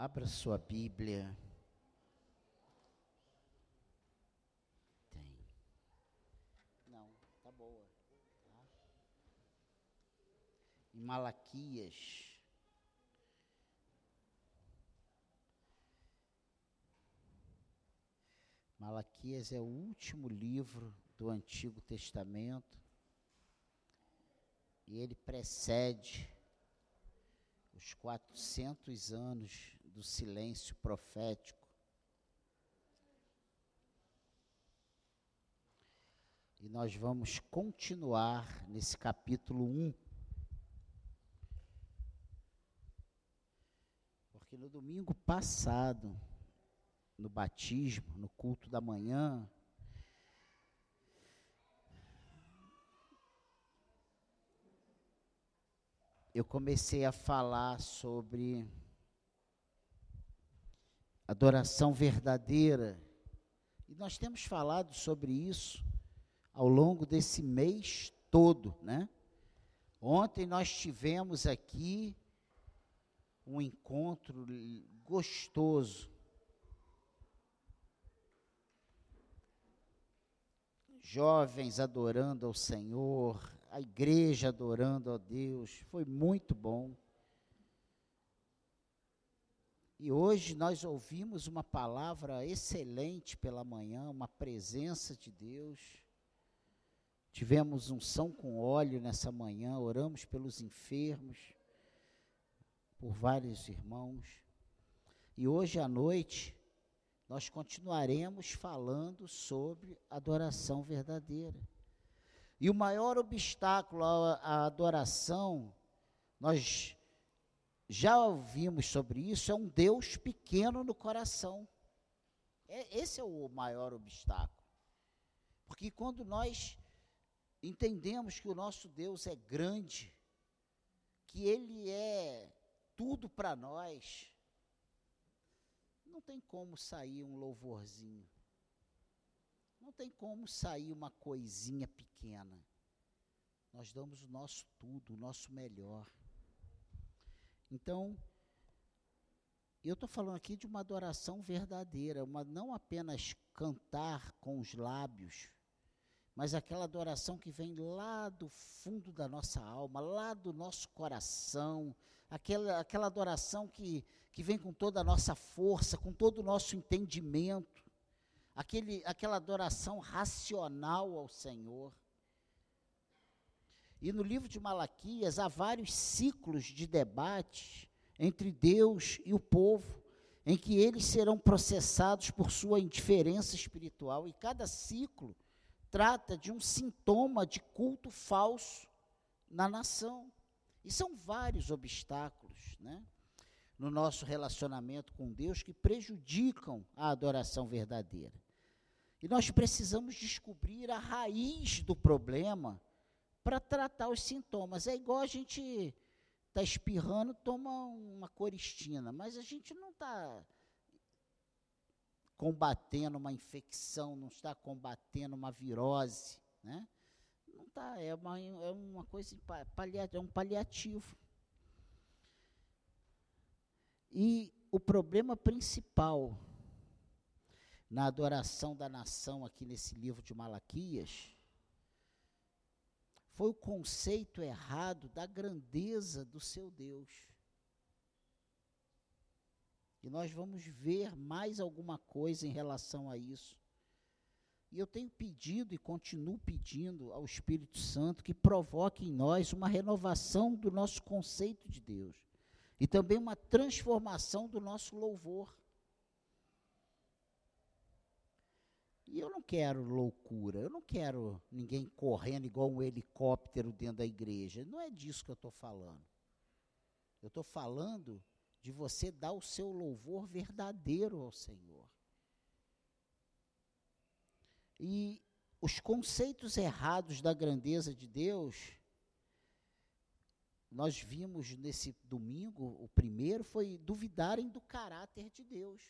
Abra sua Bíblia. Tem. Não, tá boa. Tá? Em Malaquias. Malaquias é o último livro do Antigo Testamento e ele precede os 400 anos do silêncio profético. E nós vamos continuar nesse capítulo 1. Porque no domingo passado, no batismo, no culto da manhã, eu comecei a falar sobre adoração verdadeira. E nós temos falado sobre isso ao longo desse mês todo, né? Ontem nós tivemos aqui um encontro gostoso. Jovens adorando ao Senhor, a igreja adorando a Deus, foi muito bom. E hoje nós ouvimos uma palavra excelente pela manhã, uma presença de Deus. Tivemos unção com óleo nessa manhã, oramos pelos enfermos, por vários irmãos. E hoje à noite nós continuaremos falando sobre adoração verdadeira. E o maior obstáculo à, adoração, nós já ouvimos sobre isso, é um Deus pequeno no coração. É, esse é o maior obstáculo. Porque quando nós entendemos que o nosso Deus é grande, que Ele é tudo para nós, não tem como sair um louvorzinho. Não tem como sair uma coisinha pequena. Nós damos o nosso tudo, o nosso melhor. Então, eu estou falando aqui de uma adoração verdadeira, uma não apenas cantar com os lábios, mas aquela adoração que vem lá do fundo da nossa alma, lá do nosso coração, aquela, aquela adoração que, que vem com toda a nossa força, com todo o nosso entendimento aquele, aquela adoração racional ao Senhor. E no livro de Malaquias há vários ciclos de debates entre Deus e o povo, em que eles serão processados por sua indiferença espiritual, e cada ciclo trata de um sintoma de culto falso na nação. E são vários obstáculos, né? No nosso relacionamento com Deus que prejudicam a adoração verdadeira. E nós precisamos descobrir a raiz do problema para tratar os sintomas. É igual a gente está espirrando, toma uma coristina, mas a gente não está combatendo uma infecção, não está combatendo uma virose, né? Não está, é uma, é uma coisa, é um paliativo. E o problema principal na adoração da nação aqui nesse livro de Malaquias, foi o conceito errado da grandeza do seu Deus. E nós vamos ver mais alguma coisa em relação a isso. E eu tenho pedido e continuo pedindo ao Espírito Santo que provoque em nós uma renovação do nosso conceito de Deus e também uma transformação do nosso louvor. E eu não quero loucura, eu não quero ninguém correndo igual um helicóptero dentro da igreja. Não é disso que eu estou falando. Eu estou falando de você dar o seu louvor verdadeiro ao Senhor. E os conceitos errados da grandeza de Deus, nós vimos nesse domingo, o primeiro foi duvidarem do caráter de Deus.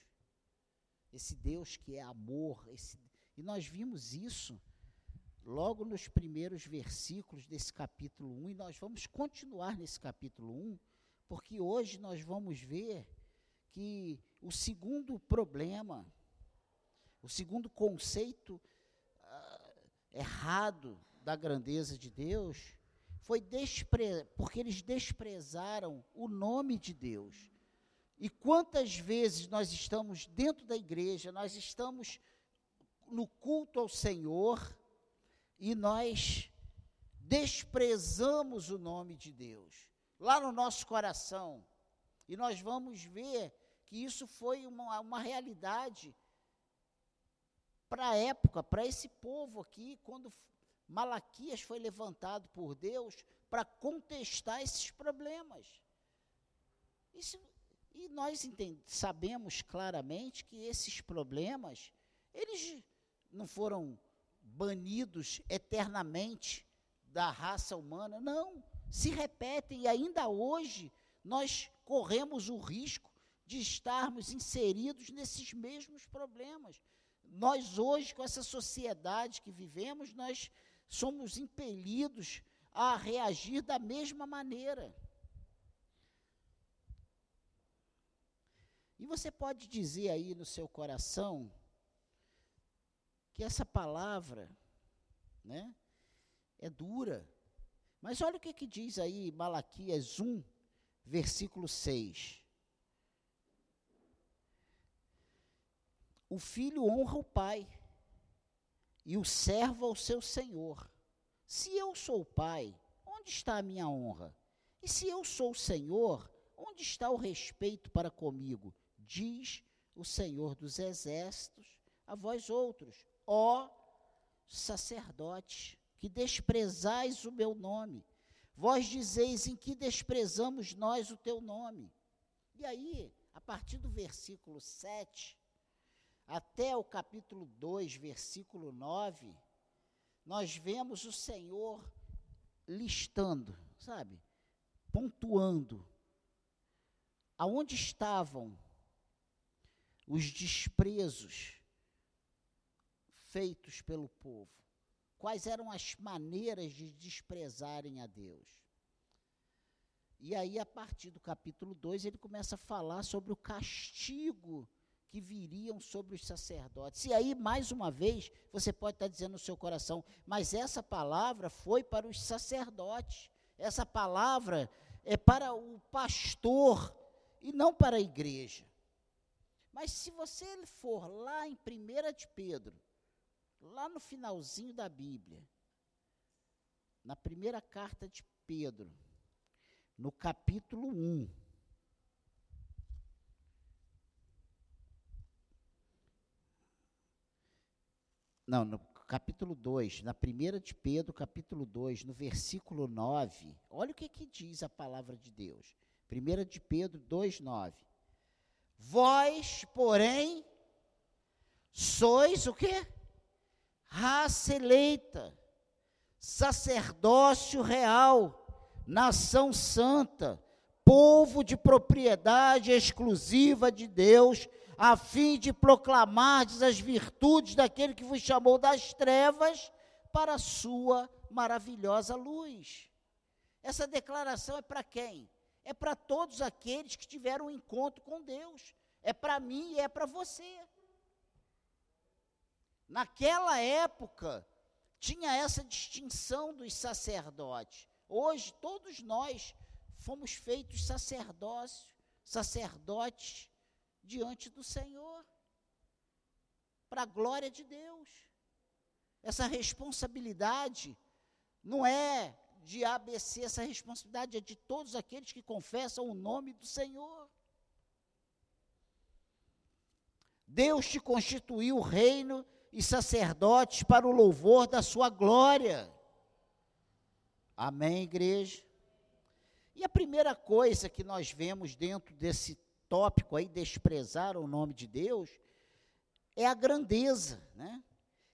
Esse Deus que é amor, esse e nós vimos isso logo nos primeiros versículos desse capítulo 1, e nós vamos continuar nesse capítulo 1, porque hoje nós vamos ver que o segundo problema, o segundo conceito uh, errado da grandeza de Deus foi despre porque eles desprezaram o nome de Deus. E quantas vezes nós estamos dentro da igreja, nós estamos no culto ao Senhor e nós desprezamos o nome de Deus lá no nosso coração. E nós vamos ver que isso foi uma, uma realidade para a época, para esse povo aqui, quando Malaquias foi levantado por Deus para contestar esses problemas. Isso, e nós entend, sabemos claramente que esses problemas, eles não foram banidos eternamente da raça humana, não, se repetem e ainda hoje nós corremos o risco de estarmos inseridos nesses mesmos problemas. Nós hoje, com essa sociedade que vivemos, nós somos impelidos a reagir da mesma maneira. E você pode dizer aí no seu coração que essa palavra, né, é dura. Mas olha o que, que diz aí Malaquias 1, versículo 6. O filho honra o pai e o servo ao seu senhor. Se eu sou o pai, onde está a minha honra? E se eu sou o senhor, onde está o respeito para comigo? Diz o Senhor dos exércitos a vós outros, ó sacerdotes, que desprezais o meu nome. Vós dizeis em que desprezamos nós o teu nome. E aí, a partir do versículo 7, até o capítulo 2, versículo 9, nós vemos o Senhor listando, sabe? Pontuando aonde estavam os desprezos feitos pelo povo. Quais eram as maneiras de desprezarem a Deus? E aí, a partir do capítulo 2, ele começa a falar sobre o castigo que viriam sobre os sacerdotes. E aí, mais uma vez, você pode estar dizendo no seu coração, mas essa palavra foi para os sacerdotes. Essa palavra é para o pastor e não para a igreja. Mas se você for lá em 1 de Pedro, lá no finalzinho da Bíblia, na primeira carta de Pedro, no capítulo 1, não, no capítulo 2, na primeira de Pedro, capítulo 2, no versículo 9, olha o que, que diz a palavra de Deus. Primeira de Pedro 2, 9. Vós, porém, sois o quê? Raça eleita, sacerdócio real, nação santa, povo de propriedade exclusiva de Deus, a fim de proclamar as virtudes daquele que vos chamou das trevas para a sua maravilhosa luz. Essa declaração é para quem? É para todos aqueles que tiveram um encontro com Deus. É para mim e é para você. Naquela época, tinha essa distinção dos sacerdotes. Hoje, todos nós fomos feitos sacerdócios, sacerdotes diante do Senhor, para a glória de Deus. Essa responsabilidade não é de ABC, essa responsabilidade é de todos aqueles que confessam o nome do Senhor. Deus te constituiu reino e sacerdotes para o louvor da sua glória. Amém, igreja? E a primeira coisa que nós vemos dentro desse tópico aí, desprezar o nome de Deus, é a grandeza, né?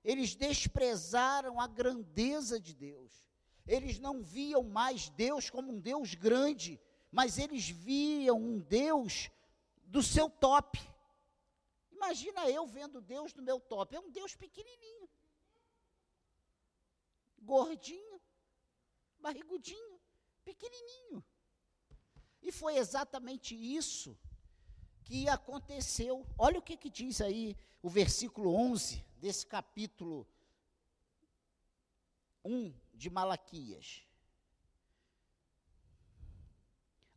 Eles desprezaram a grandeza de Deus. Eles não viam mais Deus como um Deus grande, mas eles viam um Deus do seu top. Imagina eu vendo Deus no meu top. É um Deus pequenininho, gordinho, barrigudinho, pequenininho. E foi exatamente isso que aconteceu. Olha o que, que diz aí o versículo 11 desse capítulo 1 de Malaquias.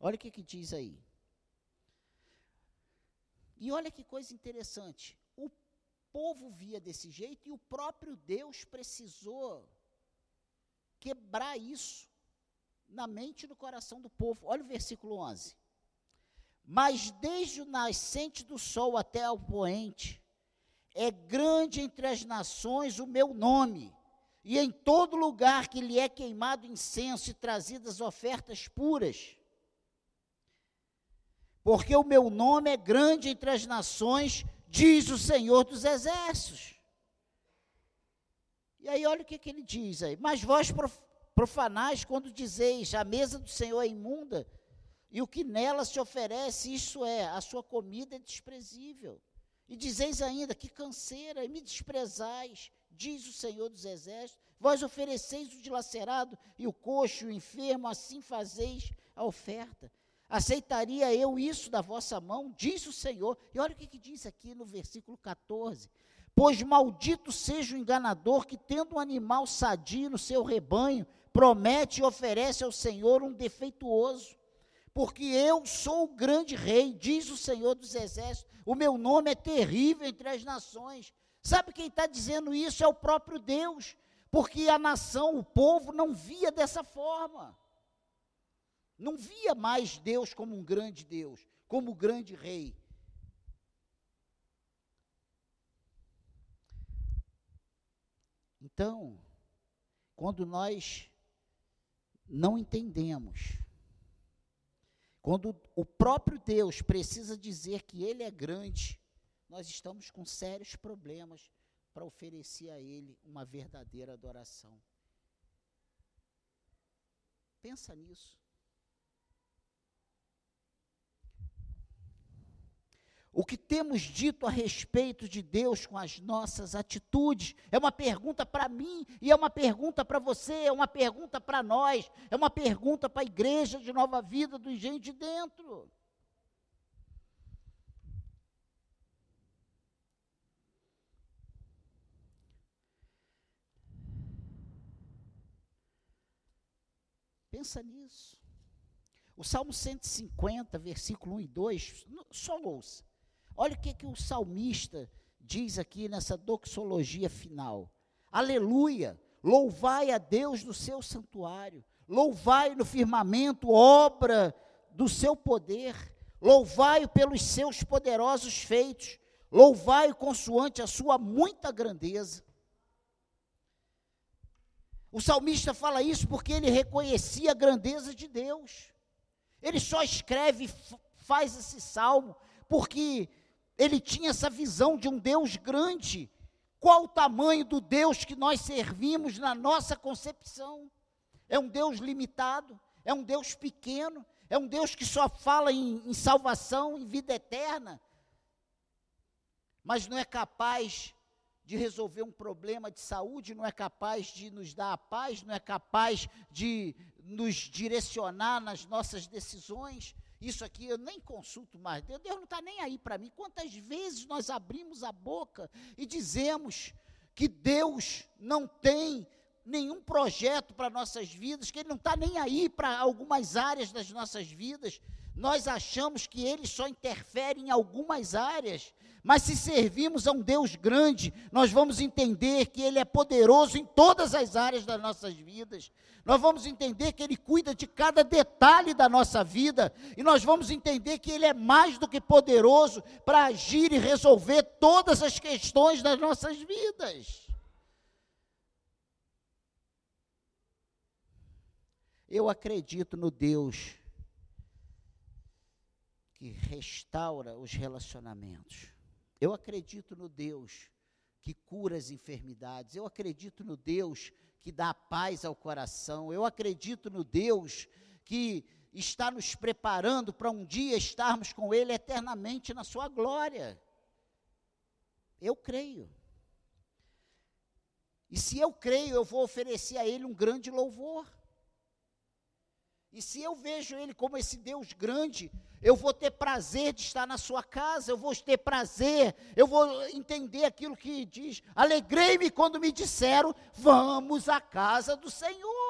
Olha o que, que diz aí. E olha que coisa interessante. O povo via desse jeito e o próprio Deus precisou quebrar isso na mente e no coração do povo. Olha o versículo 11. Mas desde o nascente do sol até o poente, é grande entre as nações o meu nome, e em todo lugar que lhe é queimado incenso e trazidas ofertas puras. Porque o meu nome é grande entre as nações, diz o Senhor dos Exércitos. E aí, olha o que, que ele diz aí. Mas vós profanais quando dizeis: a mesa do Senhor é imunda, e o que nela se oferece, isso é, a sua comida é desprezível. E dizeis ainda: que canseira, e me desprezais, diz o Senhor dos Exércitos. Vós ofereceis o dilacerado e o coxo, o enfermo, assim fazeis a oferta. Aceitaria eu isso da vossa mão? Diz o Senhor. E olha o que, que diz aqui no versículo 14: Pois maldito seja o enganador que, tendo um animal sadio no seu rebanho, promete e oferece ao Senhor um defeituoso. Porque eu sou o grande rei, diz o Senhor dos Exércitos, o meu nome é terrível entre as nações. Sabe quem está dizendo isso? É o próprio Deus, porque a nação, o povo, não via dessa forma. Não via mais Deus como um grande Deus, como um grande rei. Então, quando nós não entendemos. Quando o próprio Deus precisa dizer que Ele é grande, nós estamos com sérios problemas para oferecer a Ele uma verdadeira adoração. Pensa nisso. O que temos dito a respeito de Deus com as nossas atitudes? É uma pergunta para mim e é uma pergunta para você, é uma pergunta para nós, é uma pergunta para a igreja de nova vida do gente de dentro. Pensa nisso. O Salmo 150, versículo 1 e 2, só ouça. Olha o que, que o salmista diz aqui nessa doxologia final. Aleluia! Louvai a Deus no seu santuário, louvai no firmamento, obra do seu poder, louvai-o pelos seus poderosos feitos, louvai-o consoante a sua muita grandeza. O salmista fala isso porque ele reconhecia a grandeza de Deus. Ele só escreve, faz esse salmo, porque ele tinha essa visão de um Deus grande. Qual o tamanho do Deus que nós servimos na nossa concepção? É um Deus limitado, é um Deus pequeno, é um Deus que só fala em, em salvação, em vida eterna, mas não é capaz de resolver um problema de saúde, não é capaz de nos dar a paz, não é capaz de nos direcionar nas nossas decisões, isso aqui eu nem consulto mais Deus, Deus não está nem aí para mim. Quantas vezes nós abrimos a boca e dizemos que Deus não tem nenhum projeto para nossas vidas, que Ele não está nem aí para algumas áreas das nossas vidas. Nós achamos que Ele só interfere em algumas áreas, mas se servimos a um Deus grande, nós vamos entender que Ele é poderoso em todas as áreas das nossas vidas. Nós vamos entender que Ele cuida de cada detalhe da nossa vida. E nós vamos entender que Ele é mais do que poderoso para agir e resolver todas as questões das nossas vidas. Eu acredito no Deus que restaura os relacionamentos. Eu acredito no Deus que cura as enfermidades. Eu acredito no Deus que dá paz ao coração. Eu acredito no Deus que está nos preparando para um dia estarmos com Ele eternamente na Sua glória. Eu creio. E se eu creio, eu vou oferecer a Ele um grande louvor. E se eu vejo Ele como esse Deus grande, eu vou ter prazer de estar na sua casa, eu vou ter prazer, eu vou entender aquilo que diz. Alegrei-me quando me disseram: vamos à casa do Senhor.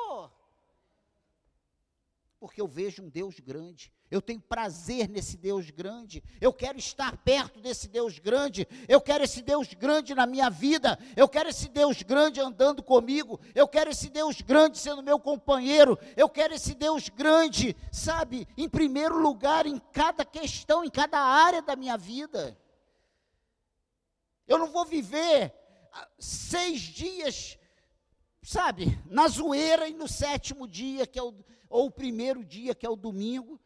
Porque eu vejo um Deus grande, eu tenho prazer nesse Deus grande. Eu quero estar perto desse Deus grande. Eu quero esse Deus grande na minha vida. Eu quero esse Deus grande andando comigo. Eu quero esse Deus grande sendo meu companheiro. Eu quero esse Deus grande, sabe, em primeiro lugar em cada questão, em cada área da minha vida. Eu não vou viver ah, seis dias, sabe, na zoeira e no sétimo dia, que é o, ou o primeiro dia, que é o domingo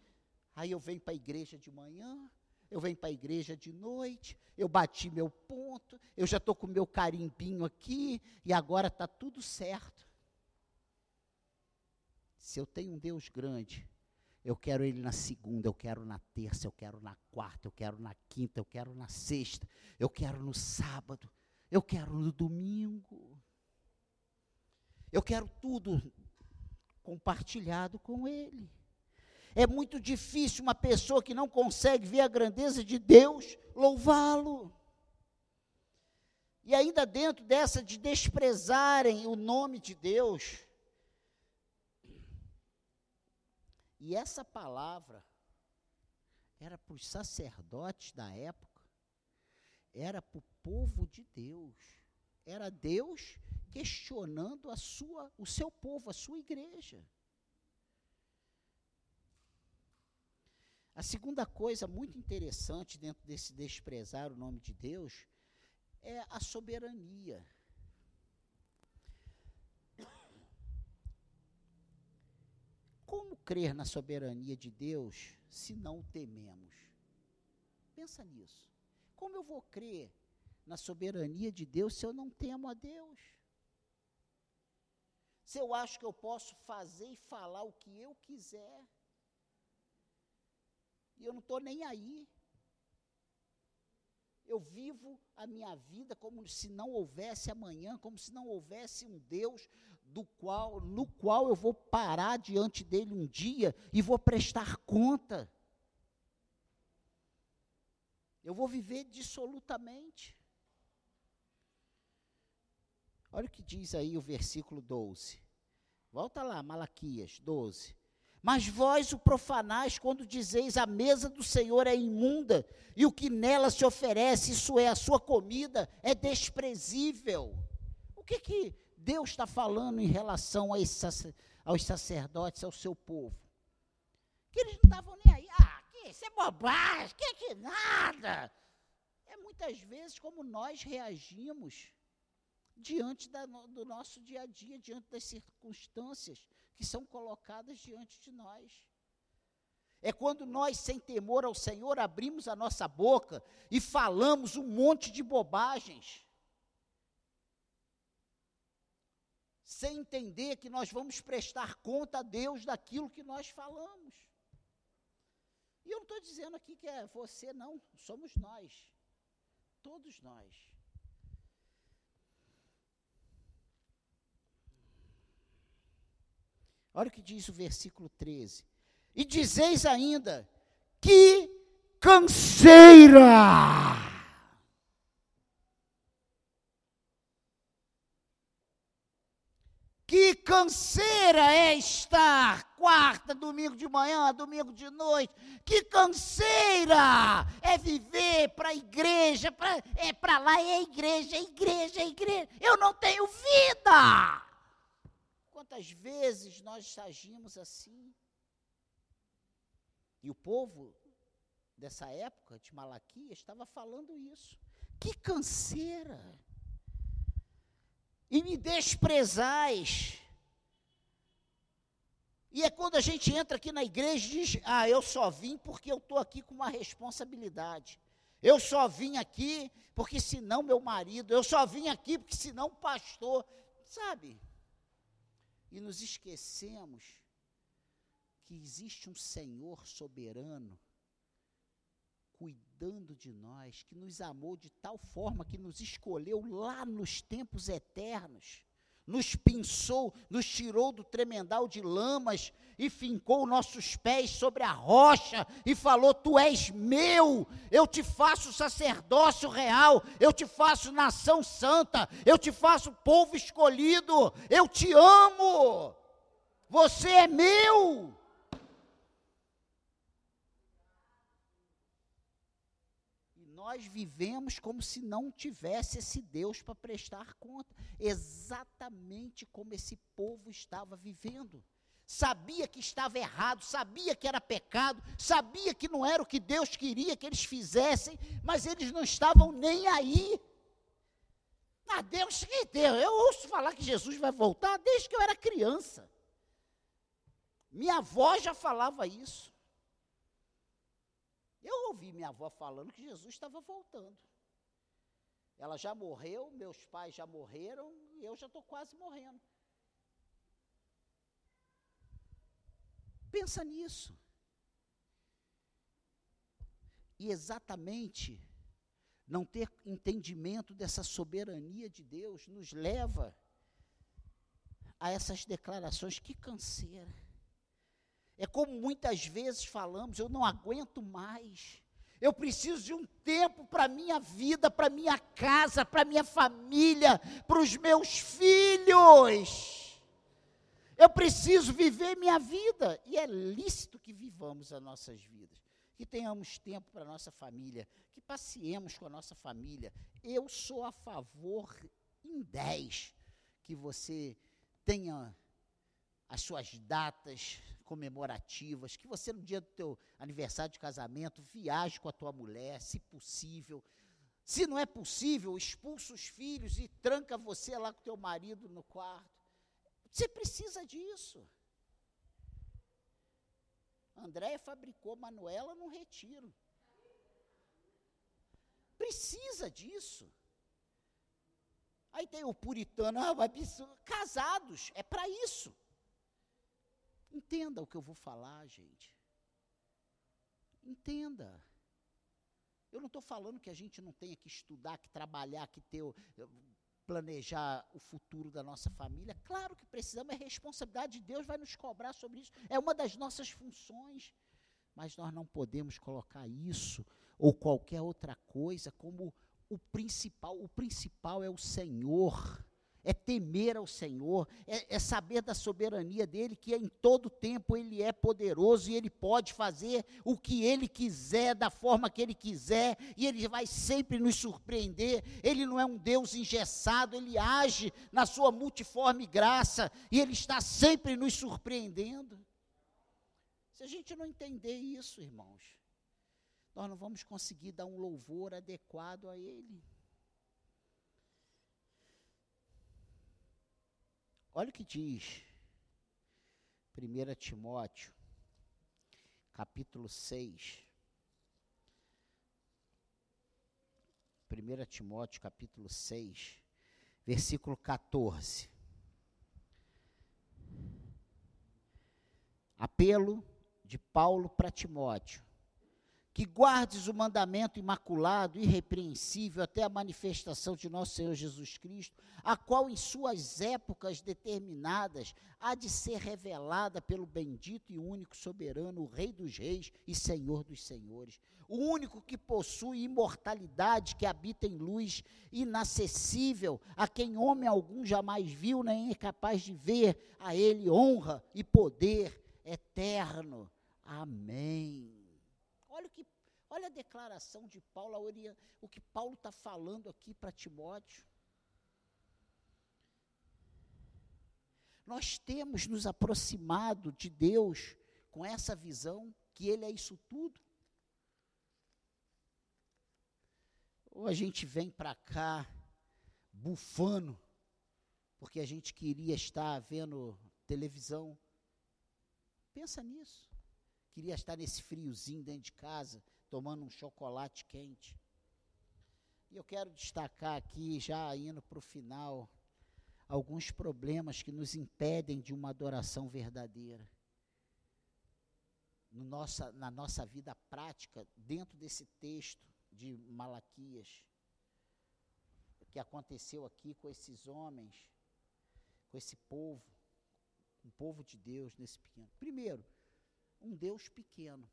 Aí eu venho para a igreja de manhã, eu venho para a igreja de noite, eu bati meu ponto, eu já estou com meu carimbinho aqui, e agora está tudo certo. Se eu tenho um Deus grande, eu quero Ele na segunda, eu quero na terça, eu quero na quarta, eu quero na quinta, eu quero na sexta, eu quero no sábado, eu quero no domingo. Eu quero tudo compartilhado com Ele. É muito difícil uma pessoa que não consegue ver a grandeza de Deus louvá-lo. E ainda dentro dessa de desprezarem o nome de Deus. E essa palavra era para os sacerdotes da época, era para o povo de Deus. Era Deus questionando a sua, o seu povo, a sua igreja. A segunda coisa muito interessante dentro desse desprezar o nome de Deus é a soberania. Como crer na soberania de Deus se não tememos? Pensa nisso. Como eu vou crer na soberania de Deus se eu não temo a Deus? Se eu acho que eu posso fazer e falar o que eu quiser? e eu não estou nem aí. Eu vivo a minha vida como se não houvesse amanhã, como se não houvesse um Deus do qual, no qual eu vou parar diante dele um dia e vou prestar conta. Eu vou viver dissolutamente. Olha o que diz aí o versículo 12. Volta lá, Malaquias 12. Mas vós o profanais quando dizeis a mesa do Senhor é imunda e o que nela se oferece, isso é a sua comida, é desprezível. O que que Deus está falando em relação aos sacerdotes, ao seu povo? Que eles não estavam nem aí. Ah, que isso é bobagem, que que nada. É muitas vezes como nós reagimos diante da, do nosso dia a dia, diante das circunstâncias que são colocadas diante de nós. É quando nós, sem temor ao Senhor, abrimos a nossa boca e falamos um monte de bobagens, sem entender que nós vamos prestar conta a Deus daquilo que nós falamos. E eu não estou dizendo aqui que é você, não, somos nós, todos nós. Olha o que diz o versículo 13. E dizeis ainda: que canseira! Que canseira é estar quarta, domingo de manhã, domingo de noite. Que canseira é viver para a igreja, é para lá é igreja, é igreja, é igreja. Eu não tenho vida. Quantas vezes nós agimos assim? E o povo dessa época de Malaquias estava falando isso. Que canseira! E me desprezais. E é quando a gente entra aqui na igreja e diz: Ah, eu só vim porque eu estou aqui com uma responsabilidade. Eu só vim aqui porque senão meu marido. Eu só vim aqui porque senão o pastor. Sabe? E nos esquecemos que existe um Senhor soberano cuidando de nós, que nos amou de tal forma que nos escolheu lá nos tempos eternos, nos pinçou, nos tirou do tremendal de lamas e fincou nossos pés sobre a rocha e falou: Tu és meu, eu te faço sacerdócio real, eu te faço nação santa, eu te faço povo escolhido, eu te amo, você é meu. Nós vivemos como se não tivesse esse Deus para prestar conta, exatamente como esse povo estava vivendo. Sabia que estava errado, sabia que era pecado, sabia que não era o que Deus queria que eles fizessem, mas eles não estavam nem aí. Ah, Deus que Deus, eu ouço falar que Jesus vai voltar desde que eu era criança. Minha avó já falava isso. Eu ouvi minha avó falando que Jesus estava voltando. Ela já morreu, meus pais já morreram e eu já estou quase morrendo. Pensa nisso. E exatamente não ter entendimento dessa soberania de Deus nos leva a essas declarações. Que canseira. É como muitas vezes falamos, eu não aguento mais. Eu preciso de um tempo para minha vida, para minha casa, para minha família, para os meus filhos. Eu preciso viver minha vida e é lícito que vivamos as nossas vidas, que tenhamos tempo para nossa família, que passeemos com a nossa família. Eu sou a favor em 10 que você tenha as suas datas comemorativas, que você no dia do teu aniversário de casamento viaje com a tua mulher, se possível. Se não é possível, expulsa os filhos e tranca você lá com teu marido no quarto. Você precisa disso. Andréia fabricou Manuela num retiro. Precisa disso. Aí tem o puritano, ah, vai casados, é para isso. Entenda o que eu vou falar, gente. Entenda. Eu não estou falando que a gente não tenha que estudar, que trabalhar, que ter, planejar o futuro da nossa família. Claro que precisamos, é responsabilidade de Deus, vai nos cobrar sobre isso. É uma das nossas funções. Mas nós não podemos colocar isso ou qualquer outra coisa como o principal. O principal é o Senhor é temer ao Senhor, é, é, saber da soberania dele, que em todo tempo ele é poderoso e ele pode fazer o que ele quiser, da forma que ele quiser, e ele vai sempre nos surpreender. Ele não é um Deus engessado, ele age na sua multiforme graça e ele está sempre nos surpreendendo. Se a gente não entender isso, irmãos, nós não vamos conseguir dar um louvor adequado a ele. Olha o que diz 1 Timóteo, capítulo 6. 1 Timóteo, capítulo 6, versículo 14. Apelo de Paulo para Timóteo que guardes o mandamento imaculado, irrepreensível, até a manifestação de nosso Senhor Jesus Cristo, a qual em suas épocas determinadas há de ser revelada pelo bendito e único soberano, o Rei dos Reis e Senhor dos Senhores, o único que possui imortalidade, que habita em luz inacessível, a quem homem algum jamais viu nem é capaz de ver, a ele honra e poder eterno. Amém. Olha a declaração de Paulo, o que Paulo está falando aqui para Timóteo. Nós temos nos aproximado de Deus com essa visão que Ele é isso tudo. Ou a gente vem para cá bufando, porque a gente queria estar vendo televisão. Pensa nisso. Queria estar nesse friozinho dentro de casa, tomando um chocolate quente. E eu quero destacar aqui, já indo para o final, alguns problemas que nos impedem de uma adoração verdadeira. No nossa, na nossa vida prática, dentro desse texto de Malaquias, que aconteceu aqui com esses homens, com esse povo, um povo de Deus nesse pequeno. Primeiro, um Deus pequeno.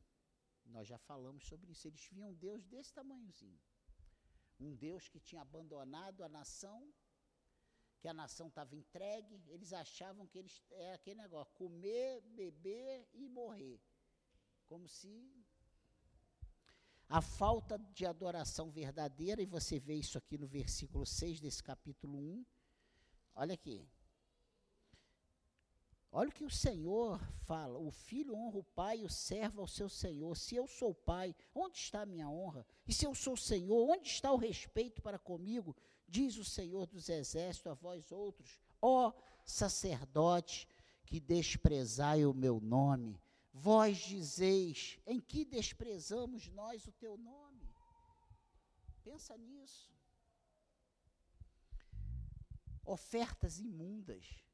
Nós já falamos sobre isso. Eles viam Deus desse tamanhozinho. Um Deus que tinha abandonado a nação, que a nação estava entregue. Eles achavam que eles era aquele negócio: comer, beber e morrer. Como se a falta de adoração verdadeira, e você vê isso aqui no versículo 6 desse capítulo 1. Olha aqui. Olha o que o Senhor fala: o filho honra o pai o servo ao seu senhor. Se eu sou pai, onde está a minha honra? E se eu sou senhor, onde está o respeito para comigo? Diz o Senhor dos exércitos a vós outros, ó sacerdotes, que desprezai o meu nome. Vós dizeis: em que desprezamos nós o teu nome? Pensa nisso. Ofertas imundas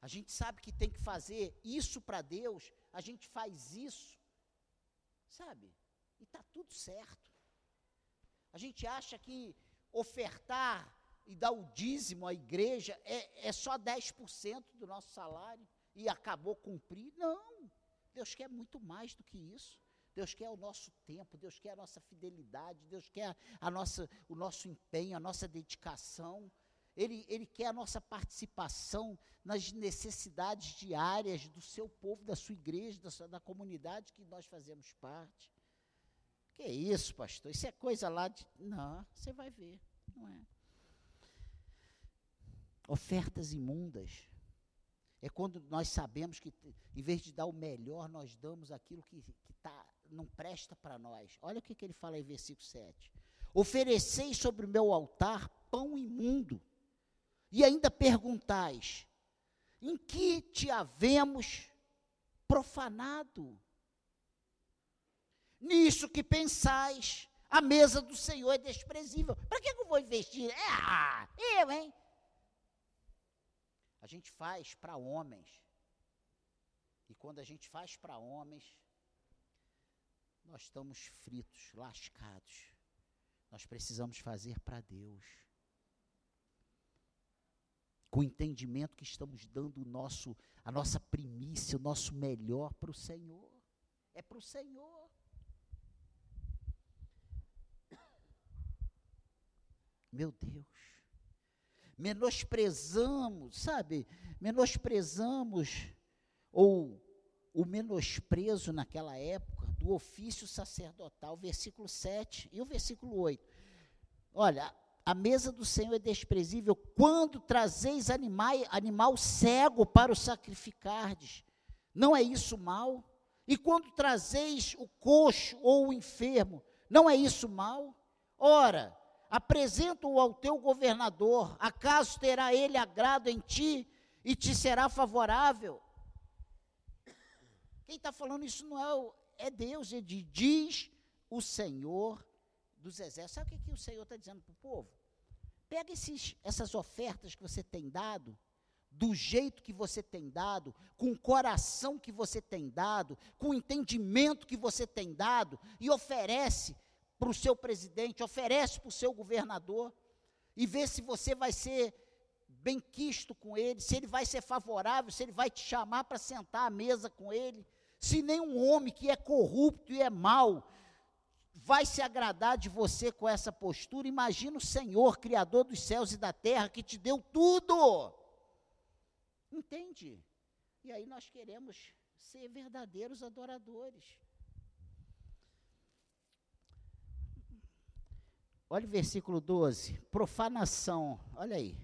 a gente sabe que tem que fazer isso para Deus, a gente faz isso, sabe? E está tudo certo. A gente acha que ofertar e dar o dízimo à igreja é, é só 10% do nosso salário e acabou cumprir. Não, Deus quer muito mais do que isso. Deus quer o nosso tempo, Deus quer a nossa fidelidade, Deus quer a nossa, o nosso empenho, a nossa dedicação. Ele, ele quer a nossa participação nas necessidades diárias do seu povo, da sua igreja, da, sua, da comunidade que nós fazemos parte. Que isso, pastor? Isso é coisa lá de. Não, você vai ver, não é. Ofertas imundas. É quando nós sabemos que, em vez de dar o melhor, nós damos aquilo que, que tá, não presta para nós. Olha o que, que ele fala em versículo 7. Ofereceis sobre o meu altar pão imundo e ainda perguntais: em que te havemos profanado? Nisso que pensais, a mesa do Senhor é desprezível. Para que, eu vou investir? Ah, eu, hein? A gente faz para homens. E quando a gente faz para homens, nós estamos fritos, lascados. Nós precisamos fazer para Deus com o entendimento que estamos dando o nosso, a nossa primícia, o nosso melhor para o Senhor. É para o Senhor. Meu Deus. Menosprezamos, sabe? Menosprezamos, ou o menosprezo naquela época do ofício sacerdotal, versículo 7 e o versículo 8. Olha, a mesa do Senhor é desprezível quando trazeis animal, animal cego para o sacrificardes. Não é isso mal? E quando trazeis o coxo ou o enfermo, não é isso mal? Ora, apresenta-o ao teu governador, acaso terá ele agrado em ti e te será favorável? Quem está falando isso não é, é Deus, ele diz o Senhor dos exércitos. Sabe o que, que o Senhor está dizendo para o povo? Pega esses, essas ofertas que você tem dado, do jeito que você tem dado, com o coração que você tem dado, com o entendimento que você tem dado, e oferece para o seu presidente, oferece para o seu governador, e vê se você vai ser bem quisto com ele, se ele vai ser favorável, se ele vai te chamar para sentar à mesa com ele. Se nenhum homem que é corrupto e é mau vai se agradar de você com essa postura. Imagina o Senhor, Criador dos céus e da terra, que te deu tudo. Entende? E aí nós queremos ser verdadeiros adoradores. Olha o versículo 12: profanação, olha aí.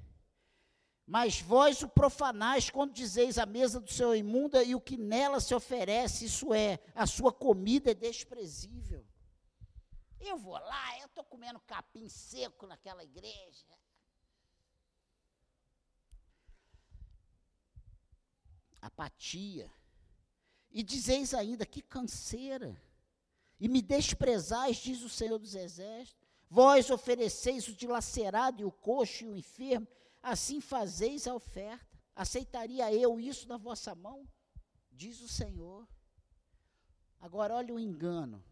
Mas vós o profanais quando dizeis a mesa do Senhor imunda e o que nela se oferece, isso é, a sua comida é desprezível. Eu vou lá, eu estou comendo capim seco naquela igreja. Apatia. E dizeis ainda, que canseira. E me desprezais, diz o Senhor dos Exércitos. Vós ofereceis o dilacerado e o coxo e o enfermo, assim fazeis a oferta. Aceitaria eu isso na vossa mão? Diz o Senhor. Agora olha o engano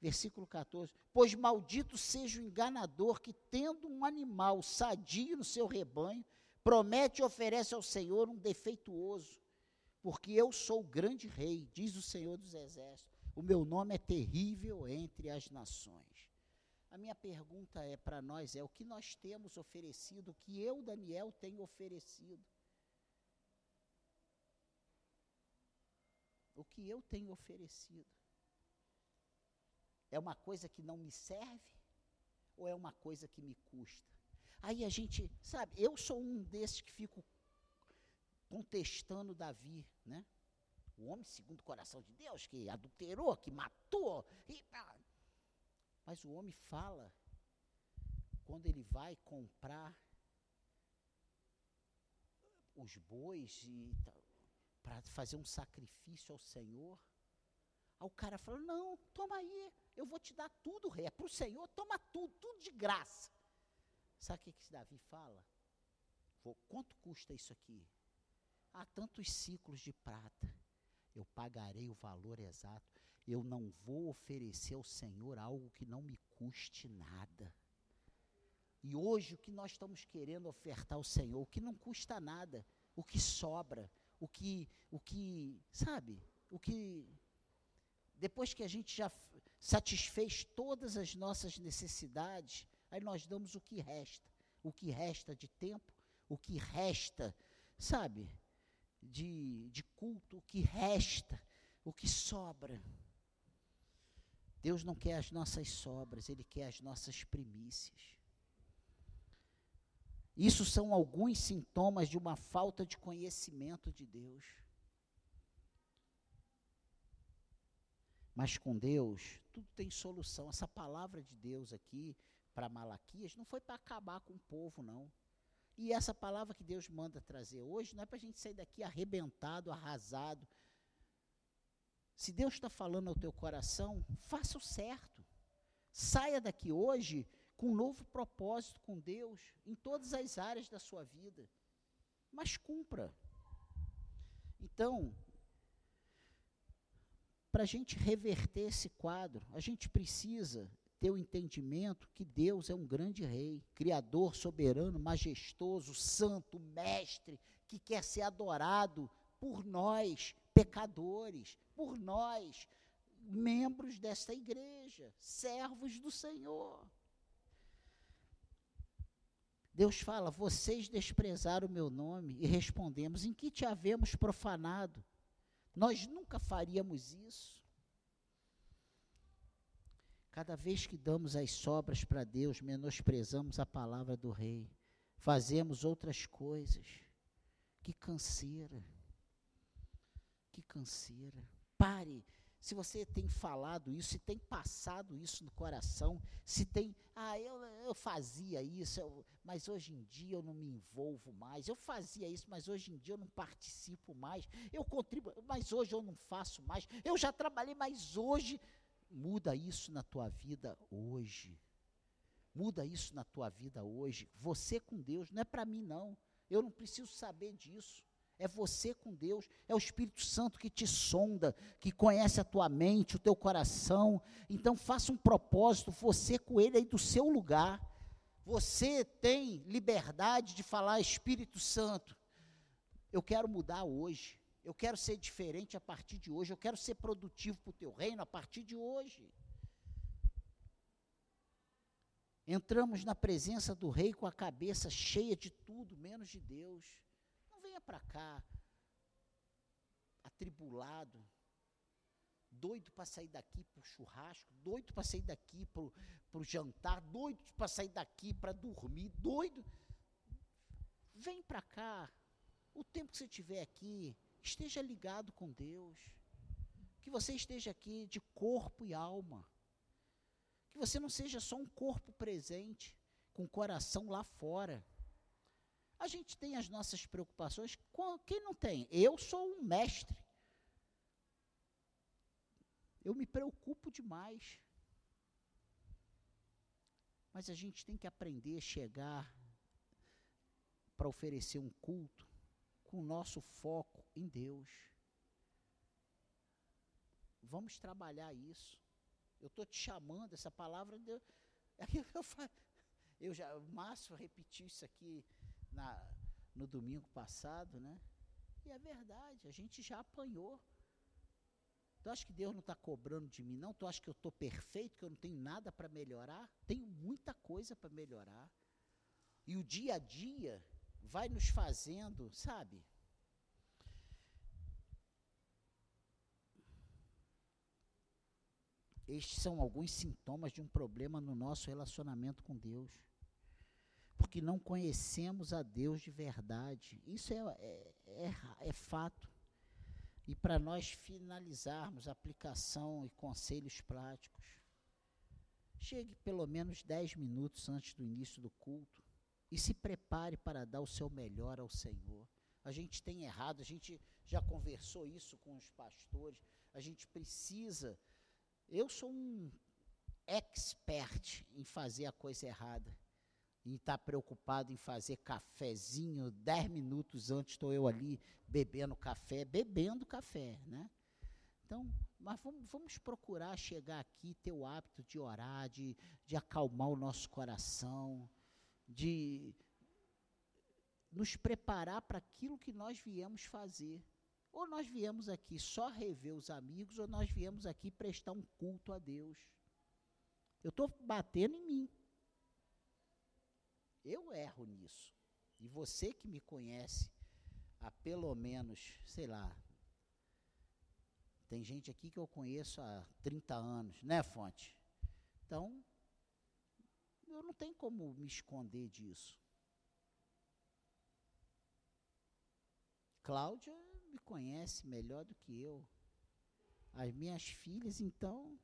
Versículo 14: Pois maldito seja o enganador que, tendo um animal sadio no seu rebanho, promete e oferece ao Senhor um defeituoso. Porque eu sou o grande rei, diz o Senhor dos Exércitos. O meu nome é terrível entre as nações. A minha pergunta é para nós é o que nós temos oferecido, o que eu, Daniel, tenho oferecido. O que eu tenho oferecido. É uma coisa que não me serve ou é uma coisa que me custa? Aí a gente, sabe, eu sou um desses que fico contestando Davi, né? O homem segundo o coração de Deus, que adulterou, que matou. E, mas o homem fala quando ele vai comprar os bois para fazer um sacrifício ao Senhor. Aí o cara fala: Não, toma aí, eu vou te dar tudo, rei. É para o Senhor, toma tudo, tudo de graça. Sabe o que, que Davi fala? Vou, quanto custa isso aqui? Há tantos ciclos de prata. Eu pagarei o valor exato. Eu não vou oferecer ao Senhor algo que não me custe nada. E hoje o que nós estamos querendo ofertar ao Senhor, o que não custa nada, o que sobra, o que, o que, sabe, o que depois que a gente já satisfez todas as nossas necessidades, aí nós damos o que resta. O que resta de tempo, o que resta, sabe, de, de culto, o que resta, o que sobra. Deus não quer as nossas sobras, Ele quer as nossas primícias. Isso são alguns sintomas de uma falta de conhecimento de Deus. Mas com Deus, tudo tem solução. Essa palavra de Deus aqui para Malaquias não foi para acabar com o povo, não. E essa palavra que Deus manda trazer hoje não é para a gente sair daqui arrebentado, arrasado. Se Deus está falando ao teu coração, faça o certo. Saia daqui hoje com um novo propósito com Deus em todas as áreas da sua vida. Mas cumpra. Então, para a gente reverter esse quadro, a gente precisa ter o entendimento que Deus é um grande rei, criador, soberano, majestoso, santo, mestre, que quer ser adorado por nós, pecadores, por nós, membros desta igreja, servos do Senhor. Deus fala: Vocês desprezaram o meu nome, e respondemos: Em que te havemos profanado? Nós nunca faríamos isso. Cada vez que damos as sobras para Deus, menosprezamos a palavra do Rei. Fazemos outras coisas. Que canseira. Que canseira. Pare. Se você tem falado isso, se tem passado isso no coração, se tem, ah, eu, eu fazia isso, eu, mas hoje em dia eu não me envolvo mais. Eu fazia isso, mas hoje em dia eu não participo mais. Eu contribuo, mas hoje eu não faço mais. Eu já trabalhei, mas hoje muda isso na tua vida hoje. Muda isso na tua vida hoje. Você com Deus, não é para mim não. Eu não preciso saber disso. É você com Deus, é o Espírito Santo que te sonda, que conhece a tua mente, o teu coração. Então faça um propósito, você com Ele aí do seu lugar. Você tem liberdade de falar, Espírito Santo, eu quero mudar hoje. Eu quero ser diferente a partir de hoje. Eu quero ser produtivo para o teu reino a partir de hoje. Entramos na presença do rei com a cabeça cheia de tudo, menos de Deus para cá, atribulado, doido para sair daqui para o churrasco, doido para sair daqui para o jantar, doido para sair daqui para dormir, doido. Vem para cá. O tempo que você estiver aqui, esteja ligado com Deus. Que você esteja aqui de corpo e alma. Que você não seja só um corpo presente, com o coração lá fora. A gente tem as nossas preocupações. Quem não tem? Eu sou um mestre. Eu me preocupo demais. Mas a gente tem que aprender a chegar para oferecer um culto com o nosso foco em Deus. Vamos trabalhar isso. Eu estou te chamando, essa palavra deu. Eu, eu já, o Márcio repetiu isso aqui na, no domingo passado, né? E é verdade, a gente já apanhou. Tu acha que Deus não está cobrando de mim, não? Tu acha que eu estou perfeito, que eu não tenho nada para melhorar? Tenho muita coisa para melhorar. E o dia a dia vai nos fazendo, sabe? Estes são alguns sintomas de um problema no nosso relacionamento com Deus. Porque não conhecemos a Deus de verdade. Isso é, é, é, é fato. E para nós finalizarmos aplicação e conselhos práticos, chegue pelo menos 10 minutos antes do início do culto e se prepare para dar o seu melhor ao Senhor. A gente tem errado, a gente já conversou isso com os pastores, a gente precisa. Eu sou um expert em fazer a coisa errada e está preocupado em fazer cafezinho, dez minutos antes estou eu ali bebendo café, bebendo café, né? Então, mas vamos, vamos, procurar chegar aqui, ter o hábito de orar, de, de acalmar o nosso coração, de nos preparar para aquilo que nós viemos fazer. Ou nós viemos aqui só rever os amigos, ou nós viemos aqui prestar um culto a Deus. Eu estou batendo em mim. Eu erro nisso. E você que me conhece há pelo menos, sei lá, tem gente aqui que eu conheço há 30 anos, né, Fonte? Então, eu não tenho como me esconder disso. Cláudia me conhece melhor do que eu. As minhas filhas, então,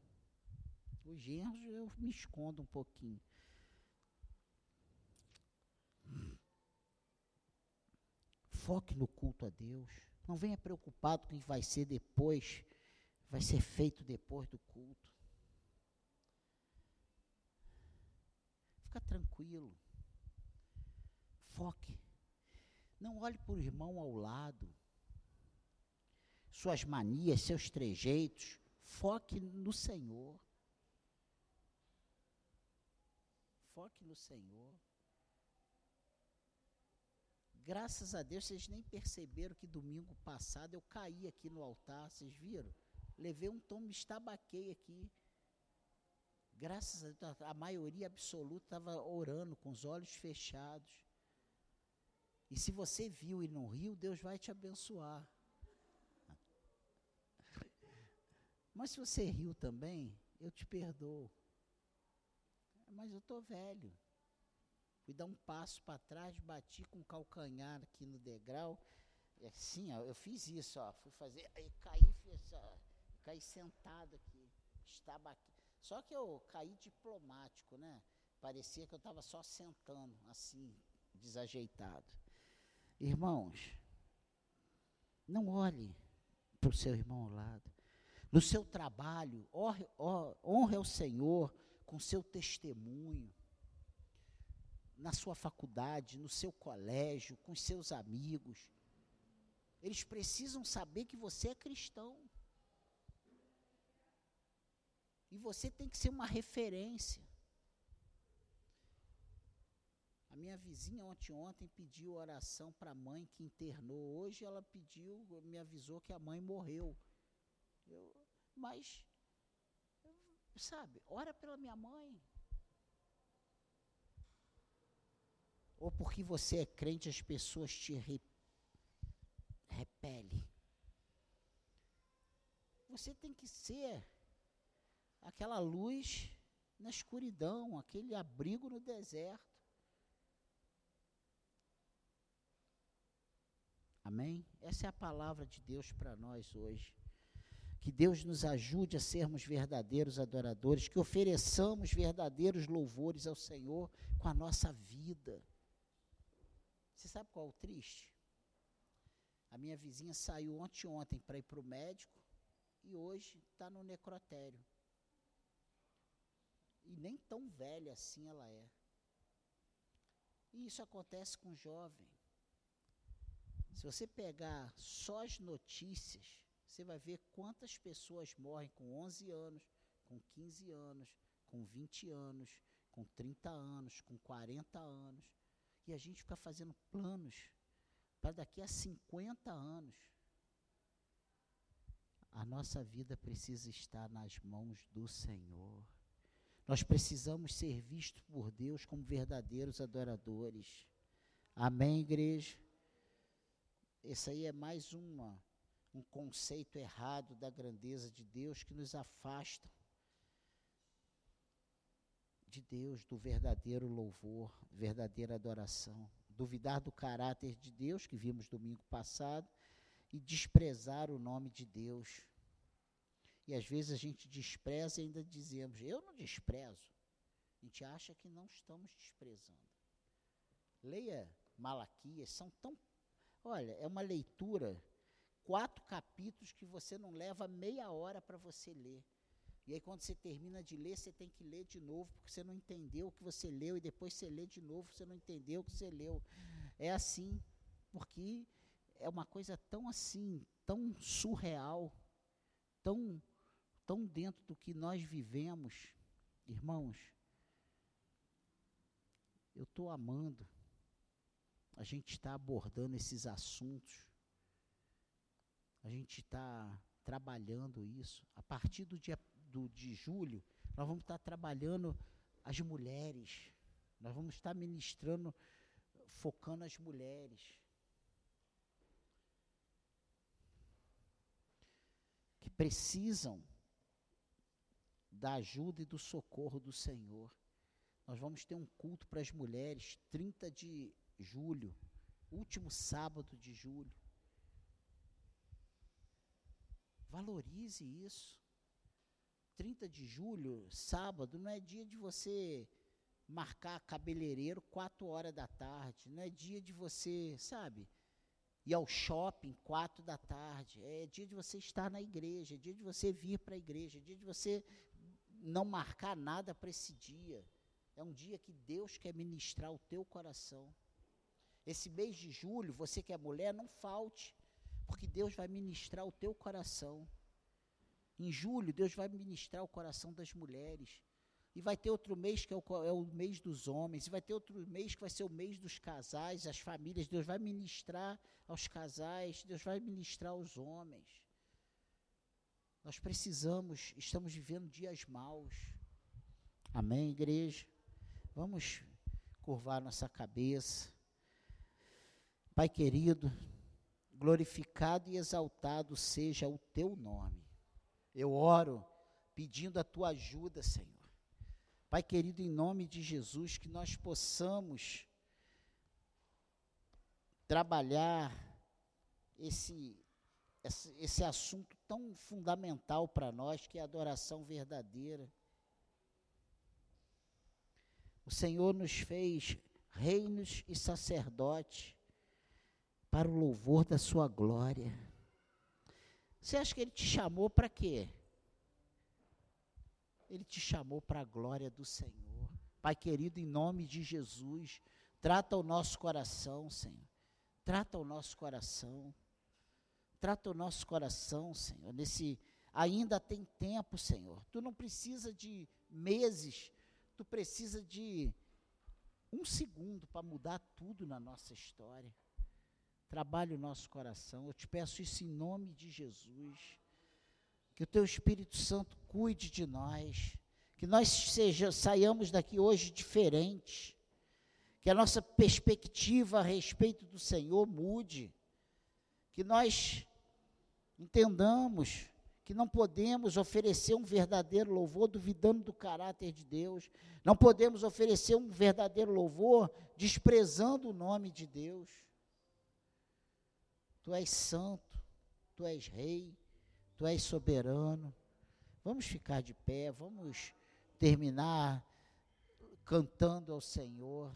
os genros, eu me escondo um pouquinho. Foque no culto a Deus. Não venha preocupado com o que vai ser depois, vai ser feito depois do culto. Fica tranquilo. Foque. Não olhe para o irmão ao lado. Suas manias, seus trejeitos. Foque no Senhor. Foque no Senhor. Graças a Deus, vocês nem perceberam que domingo passado eu caí aqui no altar, vocês viram? Levei um tom, me estabaquei aqui. Graças a Deus, a maioria absoluta estava orando com os olhos fechados. E se você viu e não riu, Deus vai te abençoar. Mas se você riu também, eu te perdoo. Mas eu estou velho. Fui dar um passo para trás, bati com o calcanhar aqui no degrau. E assim, ó, eu fiz isso, ó, fui fazer, aí caí, fiz, ó, caí sentado aqui, estava aqui. Só que eu caí diplomático, né? Parecia que eu estava só sentando, assim, desajeitado. Irmãos, não olhe para o seu irmão ao lado. No seu trabalho, honre, honre ao Senhor com seu testemunho na sua faculdade, no seu colégio, com seus amigos. Eles precisam saber que você é cristão. E você tem que ser uma referência. A minha vizinha ontem, ontem pediu oração para a mãe que internou. Hoje ela pediu, me avisou que a mãe morreu. Eu, mas, sabe, ora pela minha mãe. Ou porque você é crente as pessoas te re, repelem. Você tem que ser aquela luz na escuridão, aquele abrigo no deserto. Amém? Essa é a palavra de Deus para nós hoje. Que Deus nos ajude a sermos verdadeiros adoradores, que ofereçamos verdadeiros louvores ao Senhor com a nossa vida. Você sabe qual é o triste? A minha vizinha saiu ontem ontem para ir para o médico e hoje está no necrotério. E nem tão velha assim ela é. E isso acontece com jovem. Se você pegar só as notícias, você vai ver quantas pessoas morrem com 11 anos com 15 anos, com 20 anos, com 30 anos, com 40 anos. E a gente fica fazendo planos para daqui a 50 anos. A nossa vida precisa estar nas mãos do Senhor. Nós precisamos ser vistos por Deus como verdadeiros adoradores. Amém, igreja? Esse aí é mais uma, um conceito errado da grandeza de Deus que nos afasta de Deus, do verdadeiro louvor, verdadeira adoração. Duvidar do caráter de Deus, que vimos domingo passado, e desprezar o nome de Deus. E às vezes a gente despreza e ainda dizemos, eu não desprezo. A gente acha que não estamos desprezando. Leia Malaquias, são tão. Olha, é uma leitura, quatro capítulos que você não leva meia hora para você ler. E aí, quando você termina de ler, você tem que ler de novo, porque você não entendeu o que você leu, e depois você lê de novo, você não entendeu o que você leu. É assim, porque é uma coisa tão assim, tão surreal, tão, tão dentro do que nós vivemos. Irmãos, eu estou amando a gente está abordando esses assuntos, a gente está trabalhando isso. A partir do dia do, de julho, nós vamos estar trabalhando as mulheres, nós vamos estar ministrando, focando as mulheres. Que precisam da ajuda e do socorro do Senhor. Nós vamos ter um culto para as mulheres, 30 de julho, último sábado de julho. Valorize isso. 30 de julho, sábado, não é dia de você marcar cabeleireiro 4 horas da tarde, não é dia de você, sabe, ir ao shopping 4 da tarde, é dia de você estar na igreja, é dia de você vir para a igreja, é dia de você não marcar nada para esse dia. É um dia que Deus quer ministrar o teu coração. Esse mês de julho, você que é mulher, não falte, porque Deus vai ministrar o teu coração. Em julho, Deus vai ministrar o coração das mulheres. E vai ter outro mês que é o, é o, mês dos homens. E vai ter outro mês que vai ser o mês dos casais, as famílias. Deus vai ministrar aos casais. Deus vai ministrar aos homens. Nós precisamos, estamos vivendo dias maus. Amém, igreja? Vamos curvar nossa cabeça. Pai querido, glorificado e exaltado seja o teu nome. Eu oro pedindo a tua ajuda, Senhor. Pai querido, em nome de Jesus, que nós possamos trabalhar esse, esse, esse assunto tão fundamental para nós, que é a adoração verdadeira. O Senhor nos fez reinos e sacerdotes para o louvor da sua glória. Você acha que ele te chamou para quê? Ele te chamou para a glória do Senhor. Pai querido, em nome de Jesus, trata o nosso coração, Senhor. Trata o nosso coração. Trata o nosso coração, Senhor. Nesse ainda tem tempo, Senhor. Tu não precisa de meses, tu precisa de um segundo para mudar tudo na nossa história. Trabalhe o nosso coração. Eu te peço isso em nome de Jesus. Que o teu Espírito Santo cuide de nós. Que nós seja, saiamos daqui hoje diferentes. Que a nossa perspectiva a respeito do Senhor mude. Que nós entendamos que não podemos oferecer um verdadeiro louvor duvidando do caráter de Deus. Não podemos oferecer um verdadeiro louvor desprezando o nome de Deus. Tu és santo, tu és rei, tu és soberano. Vamos ficar de pé, vamos terminar cantando ao Senhor.